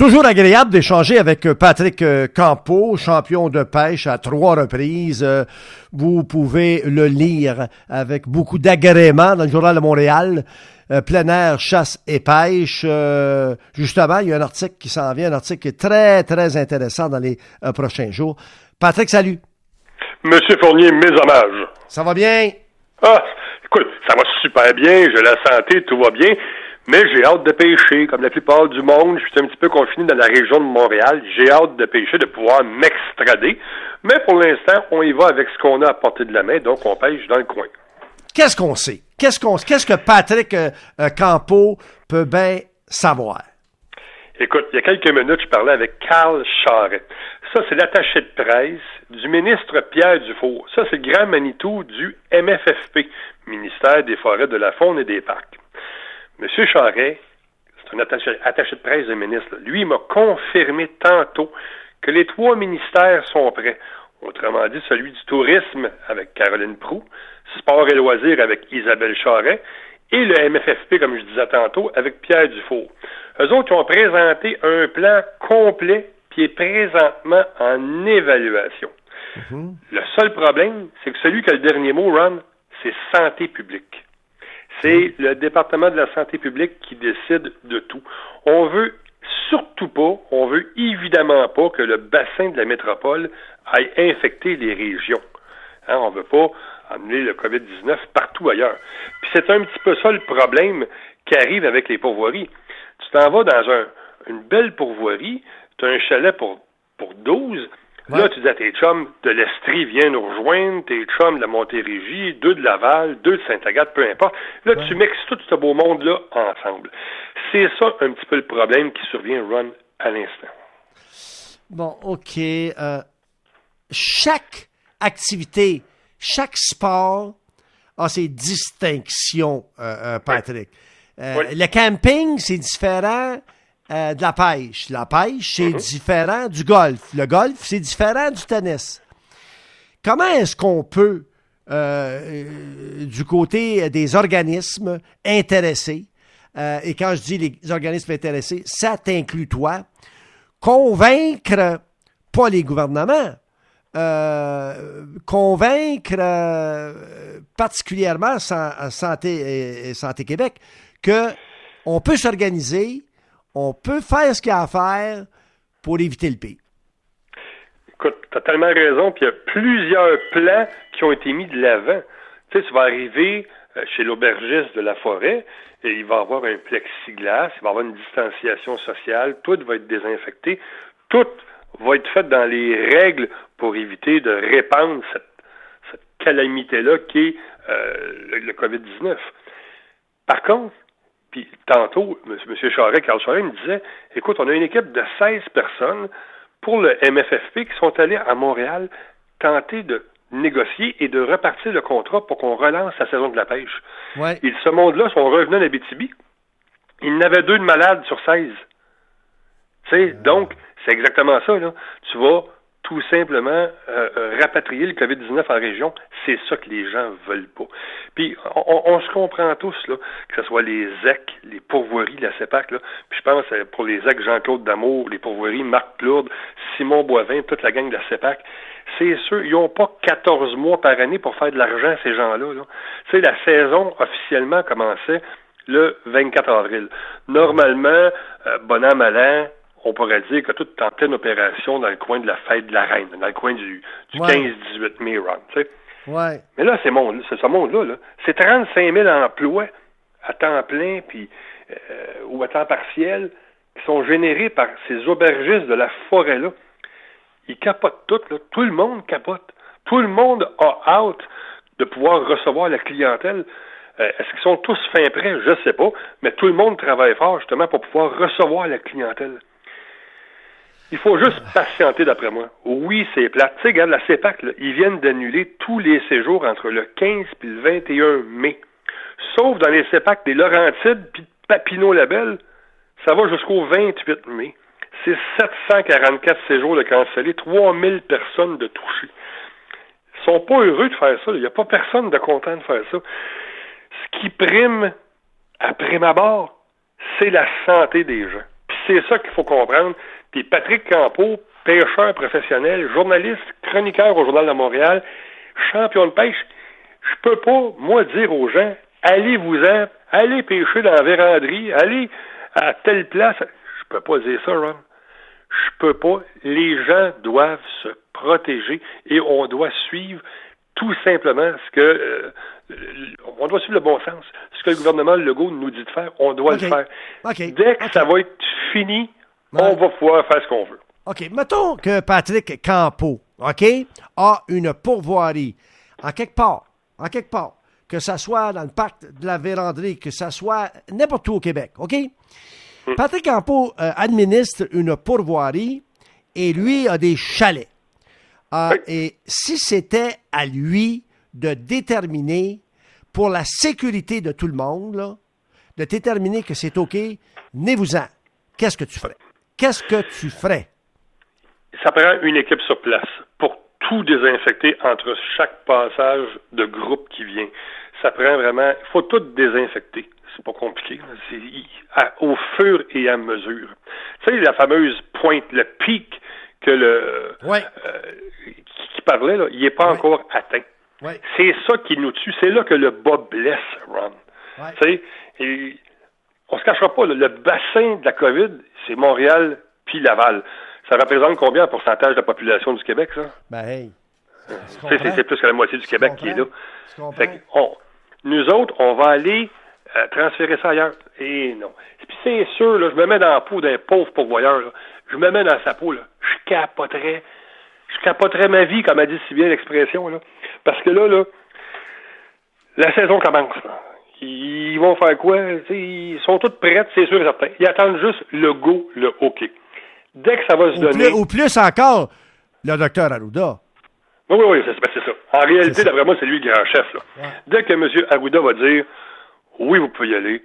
Toujours agréable d'échanger avec euh, Patrick euh, Campo, champion de pêche à trois reprises. Euh, vous pouvez le lire avec beaucoup d'agrément dans le Journal de Montréal. plein air, chasse et pêche. justement, il y a un article qui s'en vient, un article qui est très, très intéressant dans les prochains jours. Patrick, salut. Monsieur Fournier, mes hommages. Ça va bien? Ah, écoute, ça va super bien, j'ai la santé, tout va bien. Mais j'ai hâte de pêcher, comme la plupart du monde. Je suis un petit peu confiné dans la région de Montréal. J'ai hâte de pêcher, de pouvoir m'extrader. Mais pour l'instant, on y va avec ce qu'on a à portée de la main, donc on pêche dans le coin. Qu'est-ce qu'on sait? Qu'est-ce qu'on, qu'est-ce que Patrick euh, euh, Campo peut bien savoir? Écoute, il y a quelques minutes, je parlais avec Carl Charret. Ça, c'est l'attaché de presse du ministre Pierre Dufour. Ça, c'est le grand Manitou du MFFP, ministère des Forêts, de la Faune et des Parcs. M. Charret, c'est un attaché, de presse de ministre, lui, m'a confirmé tantôt que les trois ministères sont prêts. Autrement dit, celui du tourisme avec Caroline Prou, sport et loisirs avec Isabelle Charret, et le MFFP, comme je disais tantôt, avec Pierre Dufour. Eux autres ont présenté un plan complet qui est présentement en évaluation. Mm-hmm. Le seul problème, c'est que celui qui a le dernier mot, Ron, c'est santé publique. C'est le département de la santé publique qui décide de tout. On veut surtout pas, on veut évidemment pas que le bassin de la métropole aille infecter les régions. Hein, on veut pas amener le COVID-19 partout ailleurs. Puis c'est un petit peu ça le problème qui arrive avec les pourvoiries. Tu t'en vas dans un, une belle pourvoirie, tu as un chalet pour, pour 12, Là, tu dis à tes chums de l'Estrie, viens nous rejoindre, tes chums de la Montérégie, deux de Laval, deux de Sainte-Agathe, peu importe. Là, tu mixes tout ce beau monde-là ensemble. C'est ça un petit peu le problème qui survient, Run, à l'instant. Bon, OK. Euh, chaque activité, chaque sport a ses distinctions, euh, euh, Patrick. Le camping, c'est différent euh, de la pêche. La pêche, c'est mhm. différent du golf. Le golf, c'est différent du tennis. Comment est-ce qu'on peut, euh, euh, du côté des organismes intéressés, et quand je dis les organismes intéressés, ça t'inclut toi, convaincre, pas les gouvernements, convaincre particulièrement Santé, et Santé Québec que on peut s'organiser, on peut faire ce qu'il y a à faire pour éviter le pire. Écoute, tu as tellement raison, puis il y a plusieurs plans qui ont été mis de l'avant. Tu sais, tu vas arriver euh, chez l'aubergiste de la forêt, et il va avoir un plexiglas, il va avoir une distanciation sociale, tout va être désinfecté, tout va être fait dans les règles pour éviter de répandre cette, calamité-là qui est euh, le COVID-19. Par contre, puis tantôt, M. Charret, Carl Charret me disait, écoute, on a une équipe de 16 personnes pour le MFFP qui sont allés à Montréal tenter de négocier et de repartir le contrat pour qu'on relance la saison de la pêche. Ouais. Et ce monde-là sont revenus à BTB. Il n'avait deux de malades sur 16. Tu sais, euh. donc, c'est exactement ça, là. Tu vas tout simplement euh, euh, rapatrier le COVID-19 en région, c'est ça que les gens veulent pas. Puis on, se comprend tous, là, que ce soit les ZEC, les pourvoiries, la CEPAC, là, puis je pense euh, pour les ZEC Jean-Claude Damour, les pourvoiries Marc Plourde, Simon Boivin, toute la gang de la CEPAC, c'est sûr, ils n'ont pas 14 mois par année pour faire de l'argent, ces gens-là. Là. Tu sais, la saison officiellement commençait le 24 avril. Normalement, bon an, mal an, on pourrait dire que tout est en pleine opération dans le coin de la fête de la reine, dans le coin du, 15-18 mai, Ron, tu sais. Ouais. Mais là, c'est monde, ce monde-là, -là, c'est 35 000 emplois à temps plein puis euh, ou à temps partiel qui sont générés par ces aubergistes de la forêt-là. Ils capotent tout, là. Tout le monde capote. Tout le monde a hâte de pouvoir recevoir la clientèle. Euh, est-ce qu'ils sont tous fin prêts? Je ne sais pas. Mais tout le monde travaille fort justement pour pouvoir recevoir la clientèle. Il faut juste patienter, d'après moi. Oui, c'est plate. Tu sais, regarde, la CEPAC, ils viennent d'annuler tous les séjours entre le 15 et le 21 mai. Sauf dans les CEPAC des Laurentides puis de Papineau-Labelle, ça va jusqu'au 28 mai. C'est 744 séjours de cancellés, 3000 personnes de touchées. Ils sont pas heureux de faire ça. Il n'y a pas personne de content de faire ça. Ce qui prime à prime abord, c'est la santé des gens c'est ça qu'il faut comprendre. Puis Patrick Campeau, pêcheur professionnel, journaliste, chroniqueur au Journal de Montréal, champion de pêche, je peux pas, moi, dire aux gens, allez-vous-en, allez pêcher dans la véranderie, allez à telle place. Je peux pas dire ça, Ron. Je peux pas. Les gens doivent se protéger et on doit suivre tout simplement ce que euh, on doit suivre le bon sens. Ce que le gouvernement Legault nous dit de faire, on doit le faire. Dès que ça va être fini, on va pouvoir faire ce qu'on veut. OK. Mettons que Patrick Campo, OK, a une pourvoirie en quelque part, en quelque part, que ça soit dans le parc de la véranderie, que ça soit n'importe où au Québec, OK? Hmm. Patrick Campo euh, administre une pourvoirie et lui a des chalets. Euh, et si c'était à lui de déterminer, pour la sécurité de tout le monde, de déterminer que c'est OK, venez-vous-en. Qu'est-ce que tu ferais? Qu'est-ce que tu ferais? Ça prend une équipe sur place pour tout désinfecter entre chaque passage de groupe qui vient. Ça prend vraiment, il faut tout désinfecter. C'est pas compliqué. C'est au fur et à mesure. Tu sais, la fameuse pointe, le pic que le euh, qui, parlait, là, il n'est pas encore atteint. C'est ça qui nous tue. C'est là que le bas blesse, Ron. Tu sais, on se cachera pas, le bassin de la COVID, c'est Montréal puis Laval. Ça représente combien en pourcentage de la population du Québec, ça? Ben, hey. C'est plus que la moitié du Québec qui est là. Fait nous autres, on va aller euh, transférer ça ailleurs. Et non. Puis c'est sûr, là, je me mets dans la peau d'un pauvre pourvoyeur. Là. Je me mets dans sa peau. Là. Je capoterais. Je capoterais ma vie, comme a dit si bien l'expression. Là. Parce que là, là, la saison commence. Ils vont faire quoi? ils sont toutes prêtes, c'est sûr et certain. Ils attendent juste le go, le OK. Dès que ça va se donner. ou plus encore, le docteur Arruda. Oui, oui, oui, c'est ça. En réalité, d'après moi, c'est lui le grand chef. Là. Dès que M. Arruda va dire oui, vous pouvez y aller,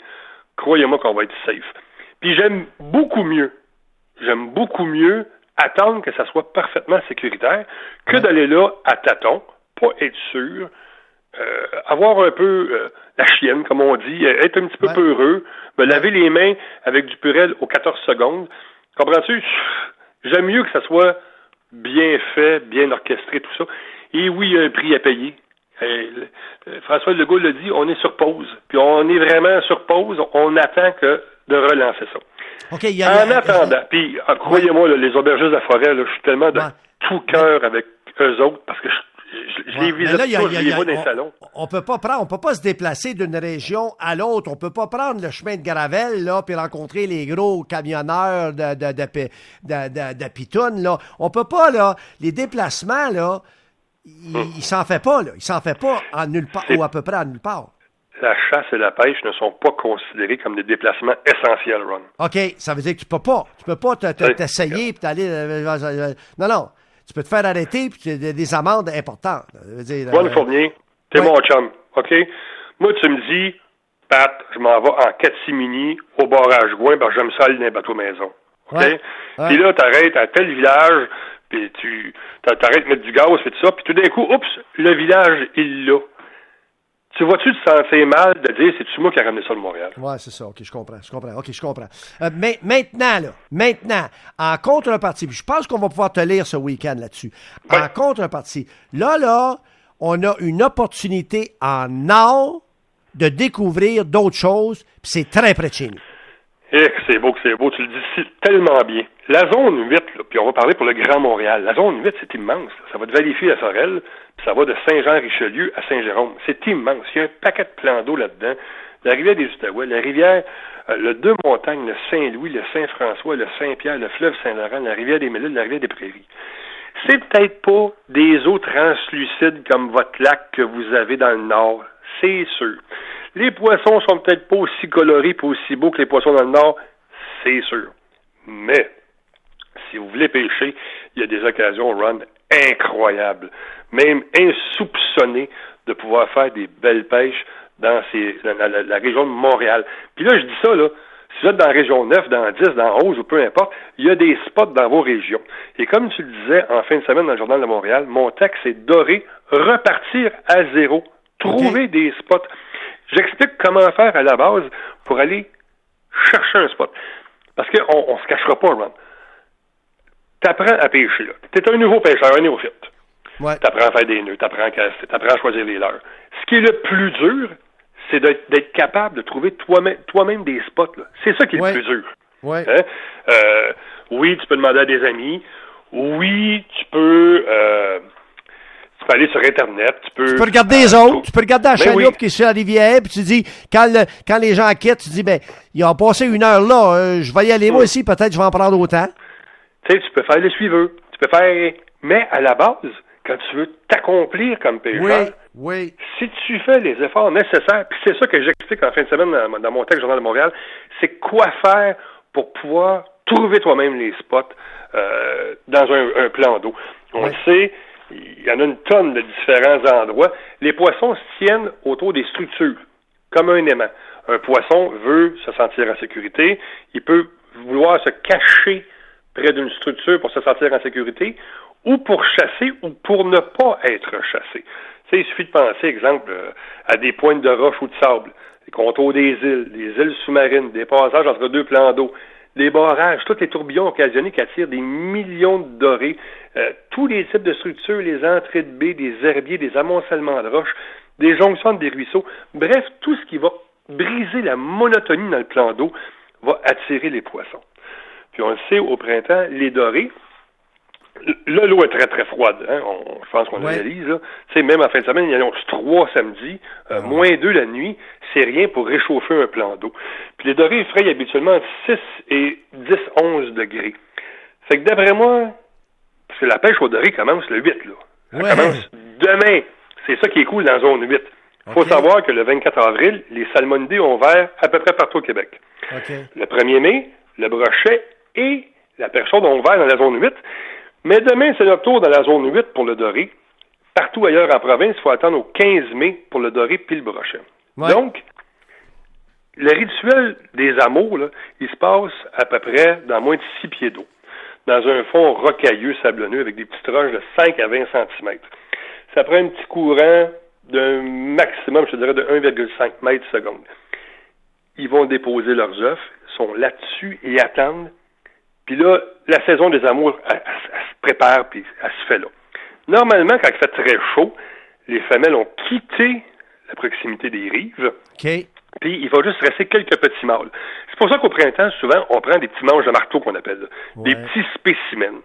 croyez-moi qu'on va être safe. Puis j'aime beaucoup mieux, j'aime beaucoup mieux attendre que ça soit parfaitement sécuritaire que d'aller là à tâtons, pas être sûr, euh, avoir un peu euh, la chienne, comme on dit, être un petit peu peureux, me laver les mains avec du purel aux 14 secondes. Comprends-tu? J'aime mieux que ça soit bien fait, bien orchestré, tout ça. Et oui, il y a un prix à payer. François Legault l'a dit, on est sur pause. Puis on est vraiment sur pause. On attend que de relancer ça. en attendant, puis ah, croyez-moi, les aubergistes de la forêt, je suis tellement de tout cœur avec eux autres parce que je, je, les visite pas, je les vois dans les salons. On peut pas prendre, on peut pas se déplacer d'une région à l'autre. On peut pas prendre le chemin de Gravel là, puis rencontrer les gros camionneurs de de de, de, de, là. On peut pas là. Les déplacements là, il, hum. s'en fait pas, là. Il s'en fait pas en nulle part, ou à peu près en nulle part. La chasse et la pêche ne sont pas considérés comme des déplacements essentiels, Ron. OK, ça veut dire que tu peux pas. Tu peux pas t'essayer puis t'aller. Euh, euh, euh, non, non. Tu peux te faire arrêter puis tu as des amendes importantes. Bonne Fournier, t'es mon chum, OK? Moi, tu me dis, Pat, je m'en vais en catimini au barrage Gouin, parce que j'aime ça aller dans les bateaux maison. OK? Puis là, t'arrêtes à tel village, puis tu t'arrêtes de mettre du gaz, fais tout ça, puis tout d'un coup, oups, le village, il l'a. Tu vois-tu te sentir mal de dire c'est-tu moi qui ai ramené ça de Montréal? Oui, c'est ça. OK, je comprends. Je comprends. OK, je comprends. Euh, mais maintenant, là, maintenant, en contrepartie, puis je pense qu'on va pouvoir te lire ce week-end là-dessus. En contrepartie, là, là, on a une opportunité en or de découvrir d'autres choses, puis c'est très près de chez nous. Eh, c'est beau que c'est beau, tu le dis tellement bien. La zone 8, puis on va parler pour le Grand Montréal. La zone 8, c'est immense. Ça va de Valleyfield à Sorel, puis ça va de Saint-Jean-Richelieu à Saint-Jérôme. C'est immense. Il y a un paquet de plans d'eau là-dedans. La rivière des Outaouais, la rivière, euh, le Deux-Montagnes, le Saint-Louis, le Saint-François, le Saint-Pierre, le fleuve Saint-Laurent, la rivière des Mélules, la rivière des Prairies. C'est peut-être pas des eaux translucides comme votre lac que vous avez dans le nord. C'est sûr. Les poissons sont peut-être pas aussi colorés et aussi beaux que les poissons dans le nord, c'est sûr. Mais, si vous voulez pêcher, il y a des occasions run incroyables, même insoupçonnées de pouvoir faire des belles pêches dans, la, région de Montréal. Puis là, je dis ça, là, si vous êtes dans la région 9, dans 10, dans 11 ou peu importe, il y a des spots dans vos régions. Et comme tu le disais en fin de semaine dans le Journal de Montréal, mon texte est doré, repartir à zéro, trouver des spots. J'explique comment faire à la base pour aller chercher un spot. Parce qu'on on se cachera pas, Ron. T'apprends à pêcher, là. T'es un nouveau pêcheur, un néophyte. Ouais. T'apprends à faire des nœuds, t'apprends à caster, t'apprends à choisir les leurs. Ce qui est le plus dur, c'est d'être capable de trouver toi-même toi-même des spots. là. C'est ça qui est Ouais. le plus dur. Ouais. Hein? Euh, oui, tu peux demander à des amis. Oui, tu peux, euh, tu peux aller sur Internet. Tu peux, Tu peux regarder les euh, autres, tu peux regarder la Ben chaloupe oui. qui est sur la rivière, puis tu dis, quand, le- quand les gens quittent, tu dis, ben, ils ont passé une heure là, euh, je vais y aller moi aussi, peut-être je vais en prendre autant. Tu sais, tu peux faire le suiveux. Tu peux faire. Mais à la base, quand tu veux t'accomplir comme Oui, oui. si tu fais les efforts nécessaires, puis c'est ça que j'explique en fin de semaine dans, dans mon texte Journal de Montréal, c'est quoi faire pour pouvoir trouver toi-même les spots euh, dans un, un plan d'eau. On le sait, il y en a une tonne de différents endroits. Les poissons se tiennent autour des structures, comme un aimant. Un poisson veut se sentir en sécurité, il peut vouloir se cacher près d'une structure pour se sentir en sécurité, ou pour chasser, ou pour ne pas être chassé. Tu sais, il suffit de penser, exemple, euh, à des pointes de roche ou de sable, les contours des îles, des îles sous-marines, des passages entre deux plans d'eau, des barrages, tous les tourbillons occasionnés qui attirent des millions de dorés, euh, tous les types de structures, les entrées de baies, des herbiers, des amoncellements de roches, des jonctions des ruisseaux, bref, tout ce qui va briser la monotonie dans le plan d'eau va attirer les poissons. Puis on le sait, au printemps, les dorés, Là, l'eau est très, très froide. Hein? On, je pense qu'on Ouais. analyse. Là. Tu sais, même en fin de semaine, il y en a trois samedis, euh, moins deux la nuit. C'est rien pour réchauffer un plan d'eau. Puis les dorés effrayent habituellement entre 6 et 10, 11 degrés. Fait que d'après moi, parce que la pêche au doré commence le 8, là. Elle Ouais. commence demain. C'est ça qui est cool dans la zone 8. faut Ok. savoir que le 24 avril, les salmonidés ont ouvert à peu près partout au Québec. OK. Le 1er mai, le brochet et la perchaude ont ouvert dans la zone 8. Mais demain, c'est notre tour dans la zone 8 pour le doré. Partout ailleurs en province, il faut attendre au 15 mai pour le doré puis le brochet. Ouais. Donc, le rituel des amours, là, il se passe à peu près dans moins de 6 pieds d'eau, dans un fond rocailleux, sablonneux, avec des petites roches de 5 à 20 cm. Ça prend un petit courant d'un maximum, je te dirais, de 1,5 mètres seconde. Ils vont déposer leurs œufs, sont là-dessus et attendent. Puis là, la saison des amours, elle, elle- elle se prépare, puis elle se fait là. Normalement, quand il fait très chaud, les femelles ont quitté la proximité des rives, OK. puis il va juste rester quelques petits mâles. C'est pour ça qu'au printemps, souvent, on prend des petits manches de marteau qu'on appelle, là. des petits spécimens.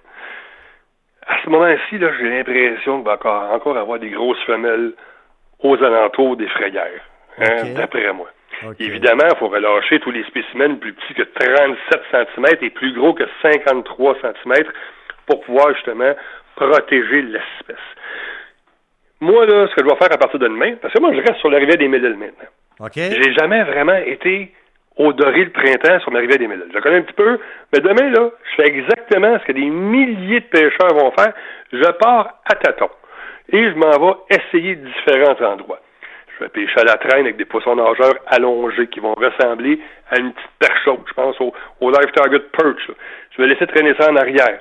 À ce moment-ci, là, j'ai l'impression qu'il va encore, encore avoir des grosses femelles aux alentours des frayères, hein, d'après moi. Évidemment, il faut relâcher tous les spécimens plus petits que 37 cm et plus gros que 53 cm pour pouvoir justement protéger l'espèce. Moi, là, ce que je vais faire à partir de demain, parce que moi, je reste sur la rivière des maintenant. OK. J'ai jamais vraiment été au doré le printemps sur rivière des Mille. Je connais un petit peu, mais demain, là, je fais exactement ce que des milliers de pêcheurs vont faire. Je pars à tâtons et je m'en vais essayer différents endroits. Je vais pêcher à la traîne avec des poissons nageurs allongés qui vont ressembler à une petite perche haute. Je pense au, au Live Target Perch. là. Je vais laisser traîner ça en arrière.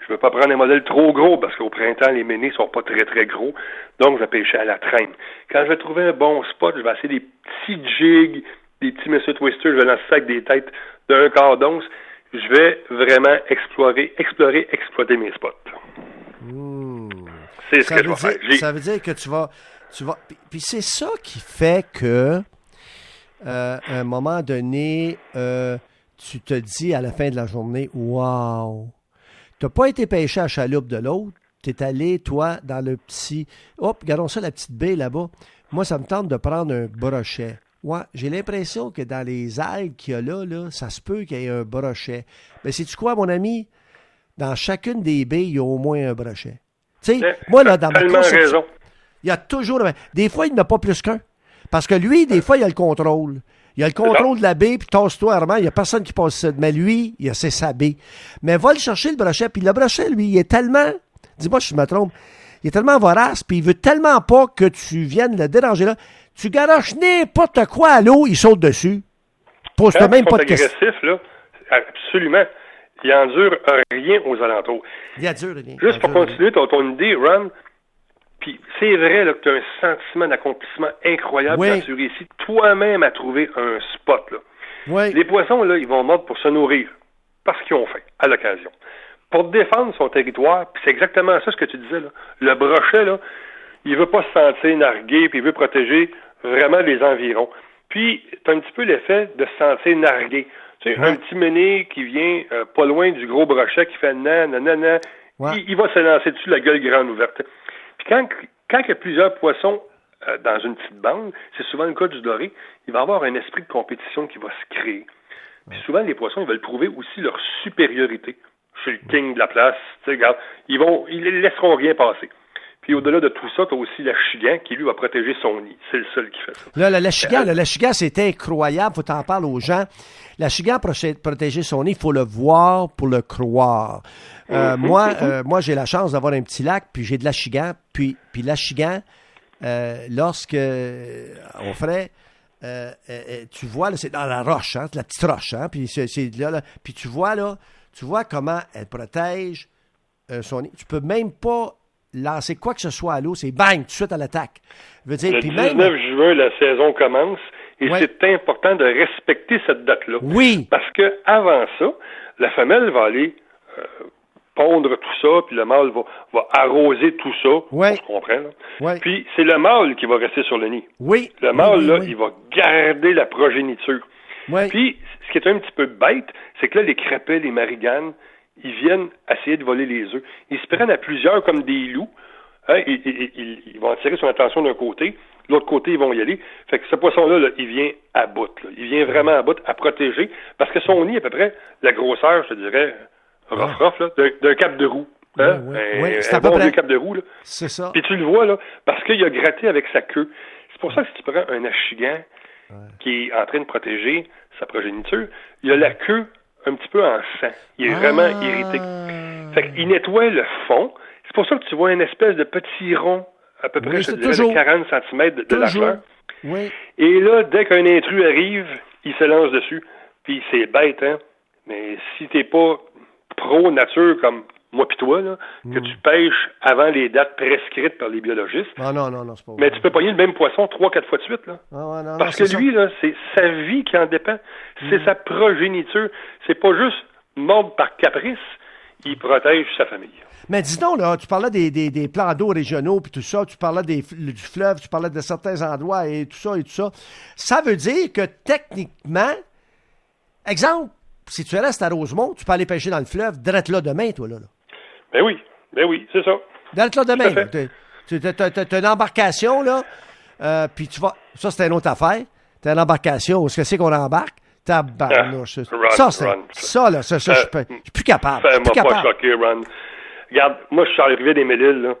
Je ne vais pas prendre un modèle trop gros parce qu'au printemps, les ménés sont pas très très gros. Donc, je vais pêcher à la traîne. Quand je vais trouver un bon spot, je vais essayer des petits jigs, des petits Monsieur Twister, je vais lancer ça avec des têtes d'un quart d'once. Je vais vraiment explorer, explorer, exploiter mes spots. C'est ce ça que je vais faire. dire, ça veut dire que tu vas. Tu vas puis, c'est ça qui fait que, euh, à un moment donné, euh, tu te dis à la fin de la journée Waouh! Tu n'as pas été pêché à la chaloupe de l'autre. Tu es allé, toi, dans le petit. Hop, regardons ça, la petite baie là-bas. Moi, ça me tente de prendre un brochet. Ouais, j'ai l'impression que dans les algues qu'il y a là, là, ça se peut qu'il y ait un brochet. Mais sais-tu quoi, mon ami? Dans chacune des baies, il y a au moins un brochet. Tu sais, moi, là, dans ma conception- raison. Il y a toujours. Des fois, il n'y en a pas plus qu'un. Parce que lui, des fois, il a le contrôle. Il a le contrôle de la baie, puis tasse-toi, Armand. Il n'y a personne qui passe ça. Mais lui, il a c'est sa baie. Mais va le chercher, le brochet. Puis le brochet, lui, il est tellement. Dis-moi si je me trompe. Il est tellement vorace, puis il veut tellement pas que tu viennes le déranger là. Tu garoches n'importe quoi à l'eau, il saute dessus. Pose-toi même pas de questions. là, absolument, il endure rien aux alentours. Il dur, rien. Juste pour continuer ton, ton idée, Ron, puis c'est vrai là, que tu as un sentiment d'accomplissement incroyable Oui. quand tu réussis toi-même à trouver un spot. Là. Oui. Les poissons, là, ils vont mordre pour se nourrir. parce qu'ils ont faim à l'occasion. Pour défendre son territoire, puis c'est exactement ça ce que tu disais, là. le brochet, là, il veut pas se sentir nargué, puis il veut protéger vraiment les environs. Puis, tu as un petit peu l'effet de se sentir nargué. Tu sais, un petit mené qui vient euh, pas loin du gros brochet qui fait nan, nan, nan, nan il, va se lancer dessus la gueule grande ouverte. Puis quand, quand il y a plusieurs poissons euh, dans une petite bande, c'est souvent le cas du doré, il va y avoir un esprit de compétition qui va se créer. Puis souvent, les poissons, ils veulent prouver aussi leur supériorité. Je suis le king de la place, tu sais, regarde, ils vont, ils ne laisseront rien passer. Puis au-delà de tout ça, tu as aussi l'achigan qui, lui, va protéger son nid. C'est le seul qui fait ça. Là, euh, l'achigan, c'est incroyable. Faut t'en parler aux gens. L'achigan protéger son nid, il faut le voir pour le croire. Euh, mhm, moi. Euh, moi j'ai la chance d'avoir un petit lac, puis j'ai de l'achigan. Puis, puis l'achigan, euh, lorsque on ferait... tu vois, c'est dans la roche, hein, la petite roche, hein, puis c'est, là, là, puis tu vois là, tu vois comment elle protège son nid. Tu peux même pas lancer quoi que ce soit à l'eau, c'est bang, tout de suite à l'attaque. le 19 juin, la saison commence et c'est important de respecter cette date-là. Oui. Parce que avant ça, la femelle va aller euh, pondre tout ça, puis le mâle va, va arroser tout ça. Oui. On se comprend, là. Puis c'est le mâle qui va rester sur le nid. Oui. Le mâle, là, il va garder la progéniture. Puis, ce qui est un petit peu bête, c'est que là, les crapets, les mariganes, ils viennent essayer de voler les œufs. Ils se prennent à plusieurs comme des loups. Hein, ils, vont attirer son attention d'un côté, l'autre côté, ils vont y aller. Fait que ce poisson-là, il vient à bout. Il vient vraiment à bout, à protéger, parce que son nid, à peu près, la grosseur, je te dirais, rough, rough, d'un cap de roue. Hein? c'est un bon cap de roue. C'est ça. Puis tu le vois, là, parce qu'il a gratté avec sa queue. C'est pour ça que si tu prends un achigan qui est en train de protéger sa progéniture, il a la queue un petit peu en sang. Il est vraiment ah. irrité. Fait qu'il nettoie le fond. C'est pour ça que tu vois une espèce de petit rond, à peu près, de 40 cm de, largeur. Oui. Et là, dès qu'un intrus arrive, il se lance dessus. Puis c'est bête, hein? Mais si t'es pas pro-nature comme moi pis toi, là, que hmm. tu pêches avant les dates prescrites par les biologistes. Ah non, non, non, c'est pas Mais tu peux pogner le même poisson trois, quatre fois de suite, là. Ah non, Parce que lui, là, c'est sa vie qui en dépend. C'est hmm. sa progéniture. C'est pas juste mordre par caprice. Il protège sa famille. Mais dis donc, là, tu parlais des, des, des plans d'eau régionaux puis tout ça, tu parlais des, du fleuve, tu parlais de certains endroits et tout ça et tout ça. Ça veut dire que techniquement, exemple, si tu restes à Rosemont, tu peux aller pêcher dans le fleuve, direct là demain, toi, là. là. Ben oui, ben oui, c'est ça. Dans le demain, tu as, une embarcation, là, euh, puis tu vas. Ça, c'est une autre affaire. Tu as une embarcation, où est-ce que c'est qu'on embarque? Tabarnouche. Ah, ça, c'est. Ça, là, ça, ça, je euh, suis plus capable. Fais-moi pas choquer, Ron. Regarde, moi, je suis arrivé des Méliles, là.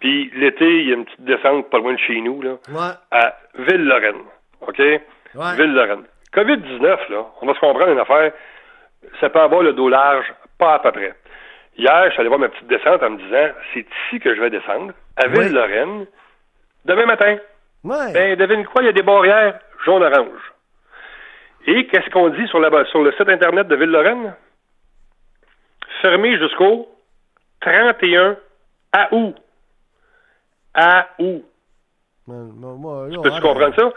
Puis l'été, il y a une petite descente pas loin de chez nous, là. Ouais. À Ville-Lorraine. OK? Ouais. Ville-Lorraine. COVID-19, là, on va se comprendre une affaire. Ça peut avoir le dos large, pas à peu près. Hier, je suis allé voir ma petite descente en me disant, c'est ici que je vais descendre, à Ville-Lorraine, demain matin. Ouais. Ben, devine quoi, il y a des barrières jaune-orange. Et qu'est-ce qu'on dit sur, la, sur le site Internet de Ville-Lorraine? Fermé jusqu'au 31 à août. À août. tu peux-tu comprendre ça?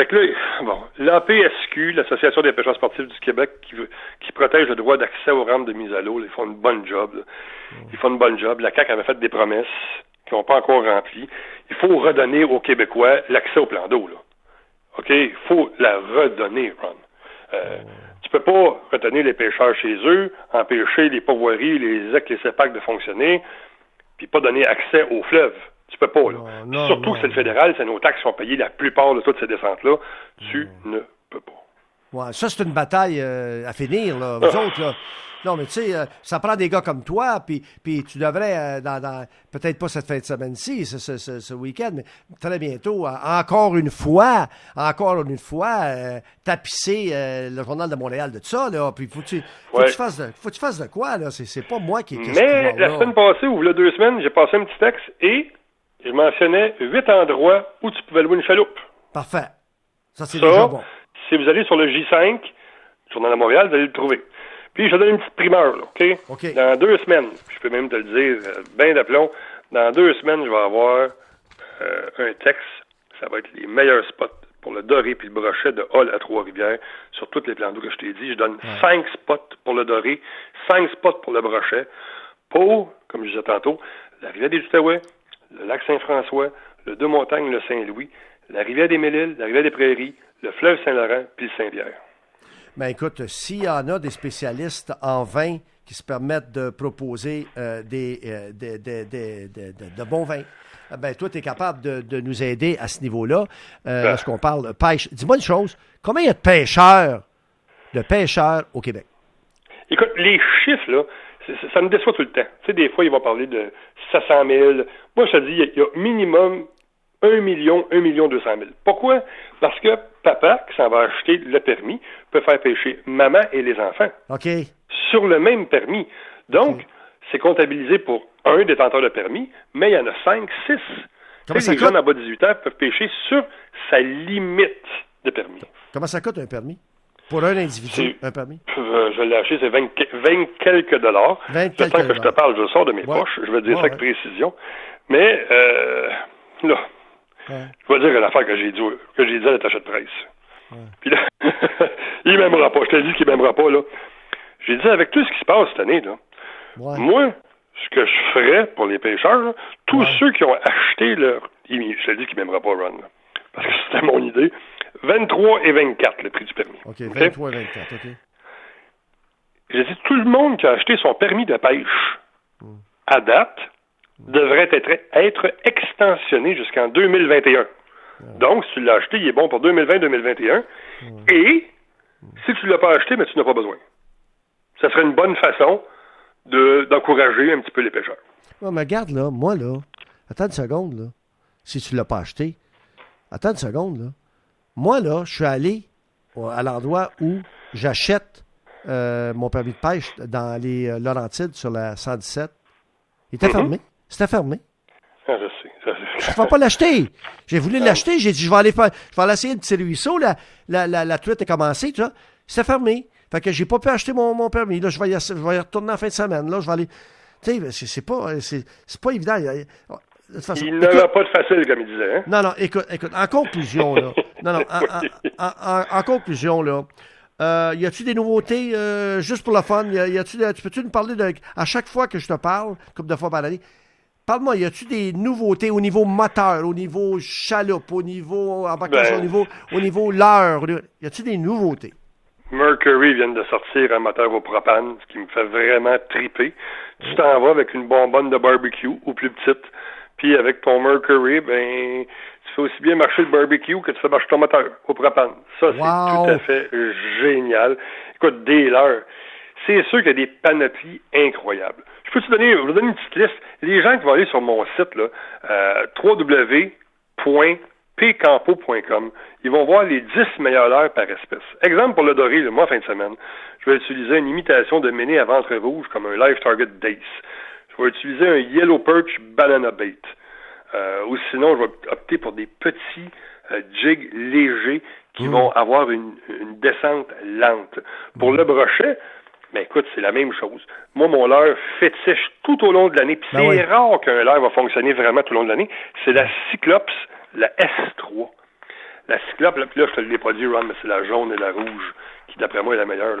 Fait là, bon, l'APSQ, l'Association des pêcheurs sportifs du Québec, qui, qui protège le droit d'accès aux rampes de mise à l'eau, ils font une bonne job. Ils font une bonne job. La CAQ avait fait des promesses qui n'ont pas encore remplies. Il faut redonner aux Québécois l'accès au plan d'eau. OK? Il faut la redonner, Ron. Euh, tu peux pas retenir les pêcheurs chez eux, empêcher les pourvoiries, les EC, les CEPAC de fonctionner, puis pas donner accès aux fleuves. Tu peux pas, là. Surtout que c'est le fédéral, c'est nos taxes qui sont payées la plupart de toutes ces descentes-là. Tu ne peux pas. Ouais, ça, c'est une bataille euh, à finir, là. Vous ah. autres, là. Non, mais tu sais, euh, ça prend des gars comme toi, puis, puis tu devrais, euh, dans, peut-être pas cette fin de semaine-ci, ce, ce, ce, week-end, mais très bientôt, encore une fois, encore une fois, tapisser le Journal de Montréal de ça, là. Puis faut, tu, faut, que tu fasses de, faut que tu fasses de quoi, là? C'est, pas moi qui... Mais la semaine passée, ou il deux semaines, j'ai passé un petit texte et je mentionnais huit endroits où tu pouvais louer une chaloupe. Parfait. Ça, c'est déjà bon. Si vous allez sur le J5, Journal de Montréal, vous allez le trouver. Puis, je donne une petite primeur, là, OK? Dans deux semaines, je peux même te le dire, euh, bien d'aplomb, dans deux semaines, je vais avoir euh, un texte. Ça va être les meilleurs spots pour le doré puis le brochet de Hall à Trois-Rivières sur toutes les plans d'eau que je t'ai dit. Je donne cinq spots pour le doré, cinq spots pour le brochet, pour, comme je disais tantôt, la rivière des Outaouais, le lac Saint-François, le Deux-Montagnes, le Saint-Louis, la rivière des Mille-Îles, la rivière des Prairies, le fleuve Saint-Laurent puis le Saint-Pierre. Ben écoute, s'il y en a des spécialistes en vin qui se permettent de proposer euh, des, euh, de bons vins, ah ben, toi, tu es capable de, nous aider à ce niveau-là. Euh, ben. Lorsqu'on parle de pêche. Dis-moi une chose. Combien il y a de pêcheurs, de pêcheurs au Québec? Écoute, les chiffres, là, ça me déçoit tout le temps. Tu sais, des fois, ils vont parler de 700 000. Moi, je te dis, il y a minimum 1 million, 1 million 200 000. Pourquoi? Parce que papa, qui s'en va acheter le permis, peut faire pêcher maman et les enfants. OK. Sur le même permis. Donc, c'est comptabilisé pour un détenteur de permis, mais il y en a cinq, six. les jeunes à bas de 18 ans peuvent pêcher sur sa limite de permis. Comment ça coûte un permis? Pour un individu, un permis? Euh, je l'ai acheté, c'est 20, quelques dollars. 20 quelques que je te parle, je sors de mes poches. Je vais dire ça avec précision. Mais, euh, là, je vais dire une affaire que j'ai dit, que j'ai dit à l'attaché de presse. Puis là, il m'aimera pas. Je te dis qu'il m'aimera pas, là. J'ai dit, avec tout ce qui se passe cette année, là, moi, ce que je ferais pour les pêcheurs, tous ceux qui ont acheté leur. Je te dis qu'il m'aimera pas, Ron, parce que c'était mon idée. 23 et 24, le prix du permis. OK, 23 et 24, OK. J'ai dit, tout le monde qui a acheté son permis de pêche hmm. à date devrait être, être extensionné jusqu'en 2021. Donc, si tu l'as acheté, il est bon pour 2020-2021. Et si tu ne l'as pas acheté, mais tu n'as pas besoin. Ça serait une bonne façon d'encourager un petit peu les pêcheurs. mais regarde, là, moi, là, attends une seconde, là. Si tu ne l'as pas acheté, attends une seconde, là. Moi, là, je suis allé à l'endroit où j'achète euh, mon permis de pêche dans les euh, Laurentides sur la 117. Il était mm-hmm. fermé. C'était fermé. Ah, je sais. Je ne vais pas l'acheter. J'ai voulu ah. l'acheter. J'ai dit, je vais aller faire, je vais aller essayer le petit ruisseau. La, la, la, la truite est commencée, tu vois. C'était fermé. Fait que j'ai pas pu acheter mon, mon permis. Là, je vais, y, je vais y retourner en fin de semaine. Là, je vais aller. Tu sais, c'est pas, c'est pas évident. De façon, il n'aura pas de facile, comme il disait. Hein? Non, non, écoute, écoute, en conclusion, là. non, non, en, en, en, conclusion, là. Euh, y a-tu des nouveautés euh, juste pour le fun? Y a, y a-tu, tu peux-tu nous parler de. À chaque fois que je te parle, comme de fois par année, parle-moi, y a-tu des nouveautés au niveau moteur, au niveau chaloupe, au niveau embarcation, ben, au niveau, au niveau leurre? Y a-tu des nouveautés? Mercury vient de sortir un moteur au propane, ce qui me fait vraiment triper. Tu t'en vas avec une bonbonne de barbecue ou plus petite, puis avec ton Mercury, ben tu fais aussi bien marcher le barbecue que tu fais marcher ton moteur au propane. Ça, c'est tout à fait génial. Écoute, dès l'heure, c'est sûr qu'il y a des panoplies incroyables. Je peux te donner, vous donner une petite liste. Les gens qui vont aller sur mon site, là, euh, www pcampo.com. Ils vont voir les 10 meilleures heures par espèce. Exemple pour le doré, le mois fin de semaine, je vais utiliser une imitation de méné à ventre rouge comme un Live Target Dace. Je vais utiliser un Yellow Perch Banana Bait. Euh, ou sinon, je vais opter pour des petits euh, jigs légers qui mmh. vont avoir une, descente lente. Pour le brochet, ben écoute, c'est la même chose. Moi, mon leurre fétiche tout au long de l'année, puis ben c'est rare qu'un leurre va fonctionner vraiment tout au long de l'année, c'est la Cyclops la S3. La cyclope, là, puis là, je te l'ai pas dit, Ron, mais c'est la jaune et la rouge qui, d'après moi, est la meilleure.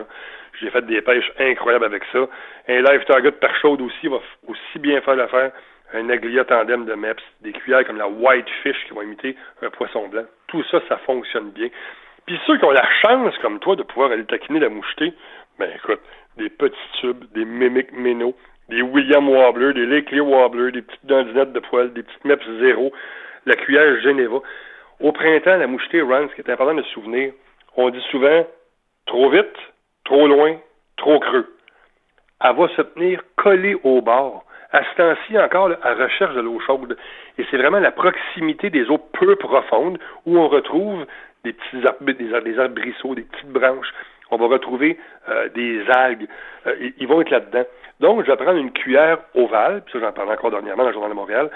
J'ai fait des pêches incroyables avec ça. Un live target par chaude aussi va aussi bien faire l'affaire. Un aglia tandem de MEPS, des cuillères comme la Whitefish qui vont imiter un poisson blanc. Tout ça, ça fonctionne bien. Puis ceux qui ont la chance, comme toi, de pouvoir aller taquiner la moucheté, ben écoute, des petits tubes, des Mimic Meno, des William Wobbler, des Lake Wobbler, des petites dandinettes de poils, des petites MEPS zéro, la cuillère Geneva. Au printemps, la mouchetée Run, ce qui est important de se souvenir, on dit souvent trop vite, trop loin, trop creux. Elle va se tenir collée au bord. À ce temps-ci encore, à recherche de l'eau chaude. Et c'est vraiment la proximité des eaux peu profondes où on retrouve des petits arbres, des, arbrisseaux, des petites branches. On va retrouver euh, des algues. Euh, ils vont être là-dedans. Donc, je vais prendre une cuillère ovale, puis ça j'en parlais encore dernièrement dans le Journal de Montréal,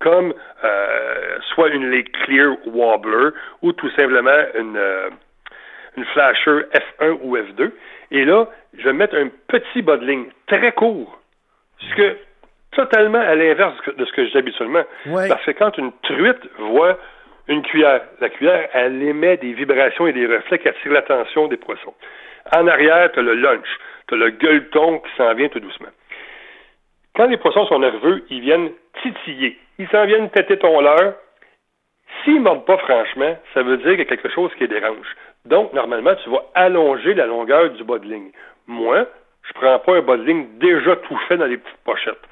comme euh, soit une Lake Clear Wobbler ou tout simplement une, une Flasher F1 ou F2. Et là, je vais mettre un petit bas de ligne très court. Ce que totalement à l'inverse de ce que j'ai habituellement. Parce que quand une truite voit une cuillère. La cuillère, elle émet des vibrations et des reflets qui attirent l'attention des poissons. En arrière, tu as le lunch, tu as le gueuleton qui s'en vient tout doucement. Quand les poissons sont nerveux, ils viennent titiller. Ils s'en viennent têter ton leurre. S'ils ne mordent pas franchement, ça veut dire qu'il y a quelque chose qui les dérange. Donc, normalement, tu vas allonger la longueur du bas de ligne. Moi, je prends pas un bas de ligne déjà tout fait dans les petites pochettes.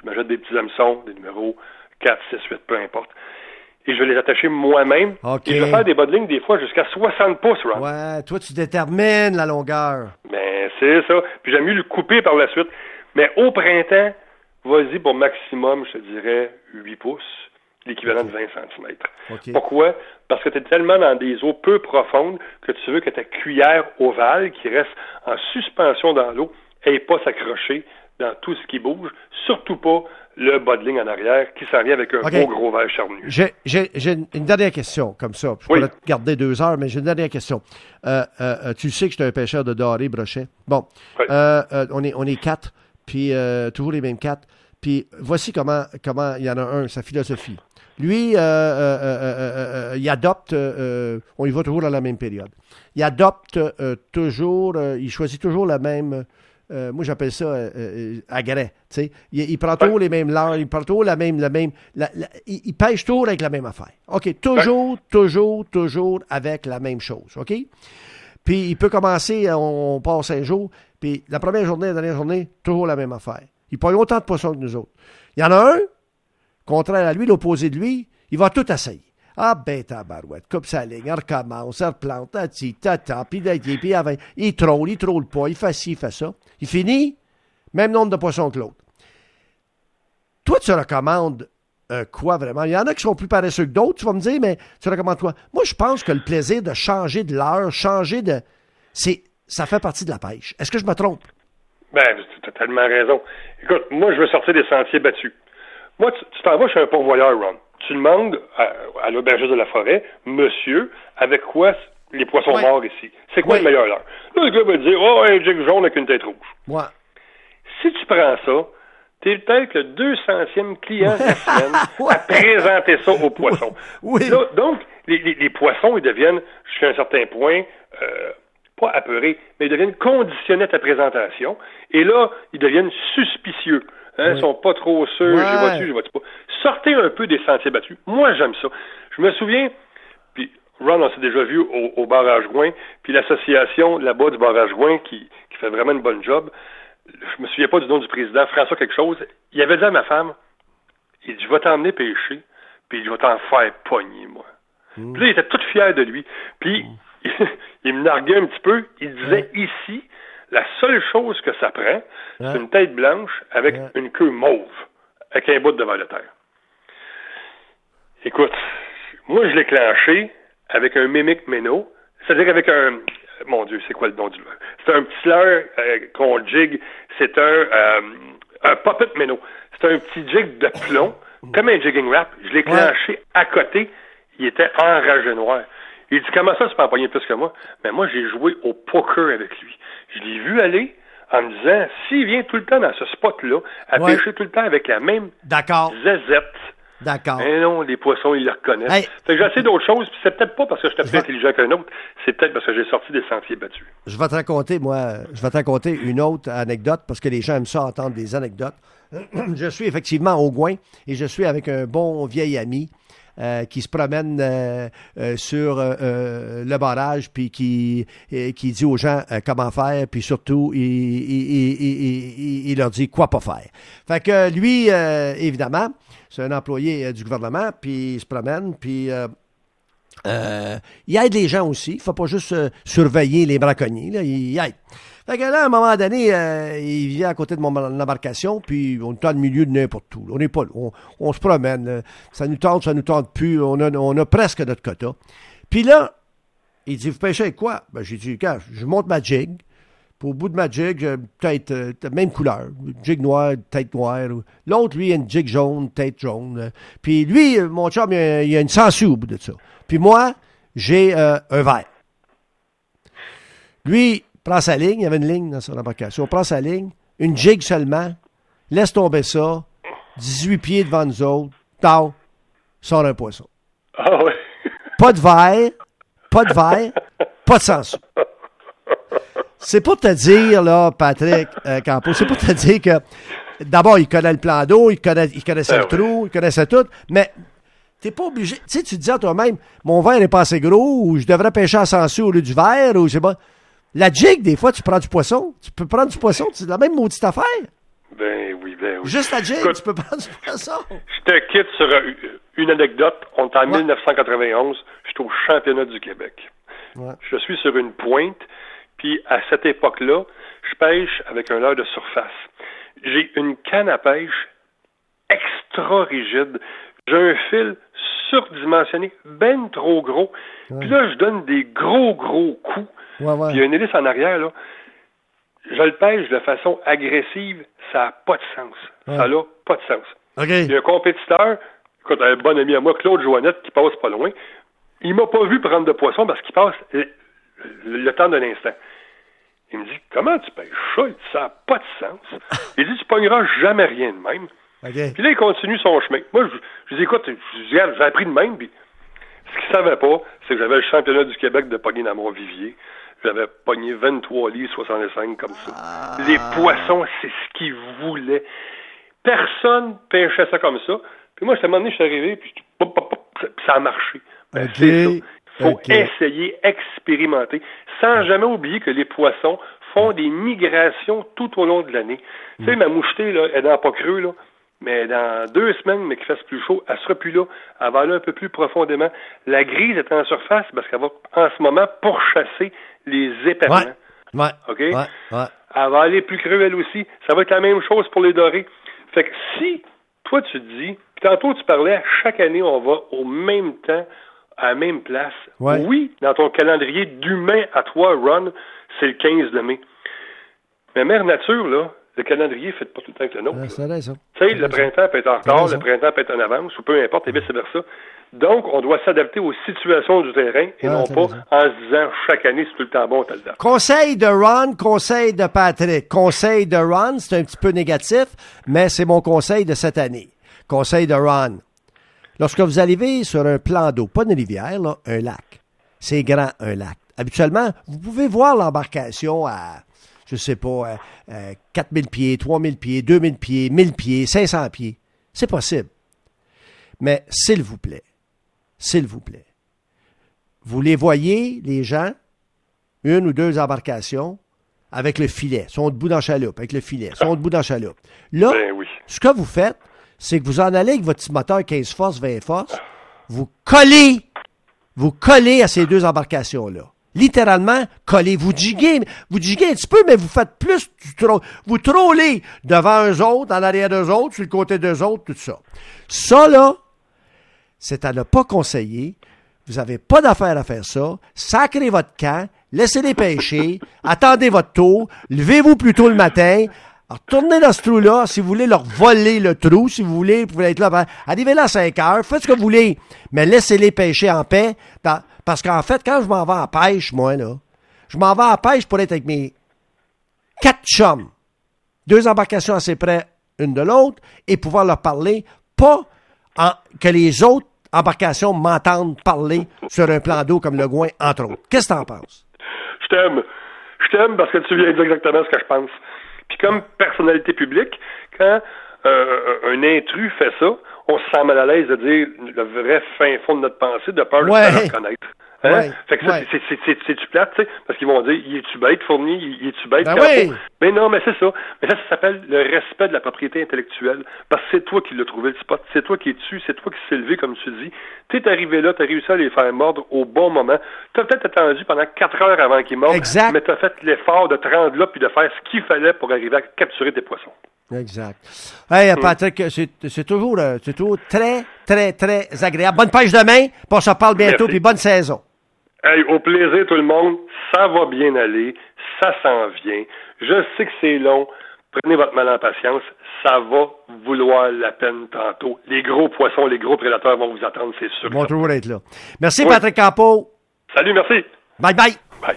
Je m'ajoute des petits hameçons, des numéros 4, 6, 8, peu importe. Et je vais les attacher moi-même. Et je vais faire des bas de ligne des fois jusqu'à 60 pouces, Ron. Ouais, toi, tu détermines la longueur. Ben, c'est ça. Puis j'aime mieux le couper par la suite. Mais au printemps, vas-y pour maximum, je te dirais, 8 pouces l'équivalent de 20 cm. Pourquoi? Parce que tu es tellement dans des eaux peu profondes que tu veux que ta cuillère ovale, qui reste en suspension dans l'eau, n'ait pas s'accrocher dans tout ce qui bouge, surtout pas le bas de ligne en arrière qui s'en vient avec un beau gros verre charnu. J'ai une dernière question, comme ça. Je pourrais te garder deux heures, mais j'ai une dernière question. Euh, euh, tu sais que je suis un pêcheur de doré brochet. Bon, euh, on, est, on est quatre, puis toujours les mêmes quatre. Puis voici comment, comment il y en a un, sa philosophie. Lui, euh, euh, euh, il adopte, on y va toujours dans la même période. Il adopte toujours, il choisit toujours la même. moi, j'appelle ça agrès. Il, il, prend toujours les mêmes langues, il prend toujours la même. La même il, pêche toujours avec la même affaire. OK? Toujours, toujours, toujours avec la même chose. OK? Puis il peut commencer, on, passe un jour, puis la première journée, la dernière journée, toujours la même affaire. Il prend autant de poissons que nous autres. Il y en a un, contraire à lui, l'opposé de lui, il va tout essayer. Ah ben tabarouette, coupe sa ligne, elle recommence, elle replante, elle tata, puis puis il troll, il troll pas, il fait ci, il fait ça. Il finit, même nombre de poissons que l'autre. Toi, tu recommandes euh, quoi vraiment? Il y en a qui sont plus paresseux que d'autres, tu vas me dire, mais tu recommandes quoi? Moi, je pense que le plaisir de changer de l'heure, changer de... c'est Ça fait partie de la pêche. Est-ce que je me trompe? Ben, tu as tellement raison. Écoute, moi, je veux sortir des sentiers battus. Moi, tu t'en vas chez un pourvoyeur, Ron. Tu demandes à, à l'aubergiste de la forêt, monsieur, avec quoi les poissons morts ici? C'est quoi le meilleur Là, le gars va dire, oh, un jig jaune avec une tête rouge. Ouais. Si tu prends ça, t'es peut-être le 200e client de la semaine à présenter ça aux poissons. Oui. donc, les, les, poissons, ils deviennent, jusqu'à un certain point, euh, pas apeurés, mais ils deviennent conditionnés à ta présentation. Et là, ils deviennent suspicieux. Hein, Ils sont pas trop sûrs, j'y vais-tu, j'y vais-tu pas. Sortez un peu des sentiers battus. Moi, j'aime ça. Je me souviens, puis Ron, on s'est déjà vu au, barrage Gouin, puis l'association là-bas du barrage Gouin qui, qui fait vraiment une bonne job. Je me souviens pas du nom du président, François quelque chose. Il avait dit à ma femme, il dit, je vais t'emmener pêcher, puis je vais t'en faire pogner, moi. Hmm. Puis là, il était tout fier de lui. Puis, hmm. il, me narguait un petit peu. Il disait, ici, la seule chose que ça prend, c'est une tête blanche avec une queue mauve, avec un bout de devant terre. Écoute, moi, je l'ai clenché avec un mimic méno, c'est-à-dire avec un... Mon Dieu, c'est quoi le nom du? C'est un petit leurre euh, qu'on jig. C'est un, euh, un puppet méno. C'est un petit jig de plomb, comme un jigging wrap. Je l'ai clenché à côté. Il était enragé noir. Il dit comment ça, c'est pas empoigné plus que moi? Mais moi, j'ai joué au poker avec lui. Je l'ai vu aller en me disant, s'il vient tout le temps dans ce spot-là, à pêcher tout le temps avec la même zézette, D'accord. Mais non, les poissons, ils le reconnaissent. Fait que j'ai essayé d'autres choses, puis c'est peut-être pas parce que je suis plus intelligent qu'un autre, c'est peut-être parce que j'ai sorti des sentiers battus. Je vais te raconter, moi, je vais te raconter une autre anecdote, parce que les gens aiment ça entendre des anecdotes. je suis effectivement au Gouin, et je suis avec un bon vieil ami, qui se promène euh, euh, sur le barrage, puis qui, qui dit aux gens comment faire, puis surtout, il, il, il, leur dit quoi pas faire. Fait que lui, évidemment, c'est un employé du gouvernement, puis il se promène, puis... il aide les gens aussi. Il ne faut pas juste surveiller les braconniers. Là. Il aide. Fait là, à un moment donné, euh, il vient à côté de mon embarcation, puis on est dans le milieu de n'importe où. On n'est pas on, on, se promène. Ça nous tente, ça nous tente plus. On a, on a presque notre quota. Puis là, il dit, vous pêchez quoi? Ben, j'ai dit, quand je monte ma jig. Puis au bout de ma jig, j'ai tête, euh, même couleur. Jig noire, tête noire. L'autre, lui, il a une jig jaune, tête jaune. Puis lui, mon chum, il a, il a une sangsue au bout de ça. Puis moi, j'ai euh, un verre. Lui, prend sa ligne, il y avait une ligne dans son embarcation, on prend sa ligne, une jig seulement, laisse tomber ça, 18 pieds devant nous autres, tard, sort un poisson. Ah ouais. pas de verre, pas de verre, pas de censure. C'est pour te dire, là, Patrick euh, Campo, c'est pour te dire que d'abord, il connaît le plan d'eau, il, connaît, il connaissait Ben le trou, il connaissait tout, mais t'es pas obligé. Tu sais, tu te dis à toi-même, mon verre est pas assez gros, ou je devrais pêcher en censure au lieu du verre, ou je sais pas. La jig, des fois, tu prends du poisson. Tu peux prendre du poisson, c'est la même maudite affaire. Ben oui, ben oui. Juste la jig, Écoute, tu peux prendre du poisson. Je te quitte sur euh, une anecdote. On est en Ouais. 1991. Je suis au championnat du Québec. Ouais. Je suis sur une pointe, puis à cette époque-là, je pêche avec un leurre de surface. J'ai une canne à pêche extra rigide. J'ai un fil surdimensionné, ben trop gros. Puis là, je donne des gros, gros coups. Ouais, ouais. Puis il y a une hélice en arrière, là. Je le pêche de façon agressive, ça n'a pas de sens. Ça n'a pas de sens. Il y a un compétiteur, écoute, un bon ami à moi, Claude Joannette, qui passe pas loin. Il m'a pas vu prendre de poisson parce qu'il passe le, temps d'un instant. Il me dit Comment tu pêches ça? Ça n'a pas de sens. Il dit Tu pogneras jamais rien de même. Puis là, il continue son chemin. Moi, je, je dis Écoute, j'ai appris de même. Puis ce qu'il savait pas, c'est que j'avais le championnat du Québec de pogner dans mon vivier. J'avais pogné 23 livres 65 comme ça. Les poissons, c'est ce qu'ils voulaient. Personne pêchait ça comme ça. Puis moi, à un moment donné, je suis arrivé, puis pop, pop, pop, ça- a marché. Ben, Ok. c'est ça. Il faut Ok. essayer, expérimenter, sans jamais oublier que les poissons font des migrations tout au long de l'année. Tu sais, ma mouchetée, là, elle dans pas creux, là. Mais dans deux semaines, mais qu'il fasse plus chaud, elle sera plus là. Elle va aller un peu plus profondément. La grise est en surface parce qu'elle va, en ce moment, pourchasser les éperlans. Ouais. Ouais. OK? Ouais. Ouais. Elle va aller plus creux, elle aussi. Ça va être la même chose pour les dorés. Fait que si, toi, tu te dis, puis tantôt, tu parlais, chaque année, on va au même temps, à la même place. Ouais. Oui, dans ton calendrier d'humain à toi, Ron, c'est le 15 de mai. Mais Mère Nature, là, le calendrier fait pas tout le temps que le nôtre. Ouais, là. Ça. Tu sais, le printemps peut être en retard, le printemps peut être en avance, ou peu importe, et vice-versa. Donc, on doit s'adapter aux situations du terrain et Ah, non pas raison. en se disant chaque année, c'est tout le temps bon, t'as le date. Conseil de Ron, conseil de Patrick. Conseil de Ron, c'est un petit peu négatif, mais c'est mon conseil de cette année. Conseil de Ron. Lorsque vous arrivez sur un plan d'eau, pas une rivière, là, un lac. C'est grand, un lac. Habituellement, vous pouvez voir l'embarcation à, je sais pas, euh, euh, 4000 pieds, 3000 pieds, 2000 pieds, 1000 pieds, 500 pieds. C'est possible. Mais s'il vous plaît, s'il vous plaît, vous les voyez, les gens, une ou deux embarcations avec le filet. Sont debout dans la chaloupe, avec le filet. Sont debout dans la chaloupe. Là, Ben oui. ce que vous faites, c'est que vous en allez avec votre petit moteur 15 forces, 20 forces, vous collez, vous collez à ces deux embarcations-là. Littéralement, collez. Vous jiguez, vous jiguez un petit peu, mais vous faites plus Vous trollez devant eux autres, en arrière d'eux autres, sur le côté d'eux autres, tout ça. Ça, là, c'est à ne pas conseiller. Vous n'avez pas d'affaire à faire ça. Sacrez votre camp, laissez-les pêcher, attendez votre tour, levez-vous plus tôt le matin, retournez dans ce trou-là. Si vous voulez leur voler le trou, si vous voulez, vous pouvez être là. ben, Arrivez là à 5 heures, faites ce que vous voulez, mais laissez-les pêcher en paix. Parce qu'en fait, quand je m'en vais en pêche, moi, là, je m'en vais en pêche pour être avec mes quatre chums deux embarcations assez près une de l'autre et pouvoir leur parler, pas que les autres embarcations m'entendent parler sur un plan d'eau comme le Gouin, entre autres. Qu'est-ce que t'en penses? Je t'aime. Je t'aime parce que tu viens de dire exactement ce que je pense. Puis comme personnalité publique, quand euh, un intrus fait ça, on se sent mal à l'aise de dire le vrai fin fond de notre pensée, de peur de Ouais. faire reconnaître. Hein? Ouais. Fait que ça, Ouais. c'est-tu plate, tu sais? Parce qu'ils vont dire, il est-tu bête, fourni? Il est-tu bête, Ben oui. Mais non, mais c'est ça. Mais ça, ça s'appelle le respect de la propriété intellectuelle. Parce que c'est toi qui l'as trouvé le spot. C'est toi qui es dessus. C'est toi qui s'est levé, comme tu dis. T'es arrivé là, t'as réussi à les faire mordre au bon moment. T'as peut-être attendu pendant quatre heures avant qu'ils mordent. Exact. Mais t'as fait l'effort de te rendre là puis de faire ce qu'il fallait pour arriver à capturer tes poissons. Exact. Hey, Patrick, c'est c'est toujours, euh, c'est toujours très, très, très agréable. Bonne pêche demain, puis on se reparle bientôt, puis bonne saison. Hey, au plaisir tout le monde. Ça va bien aller. Ça s'en vient. Je sais que c'est long. Prenez votre mal en patience. Ça va vouloir la peine tantôt. Les gros poissons, les gros prédateurs vont vous attendre, c'est sûr. Ils vont toujours être là. Merci, Oui. Patrick Campo. Salut, merci. Bye bye. Bye.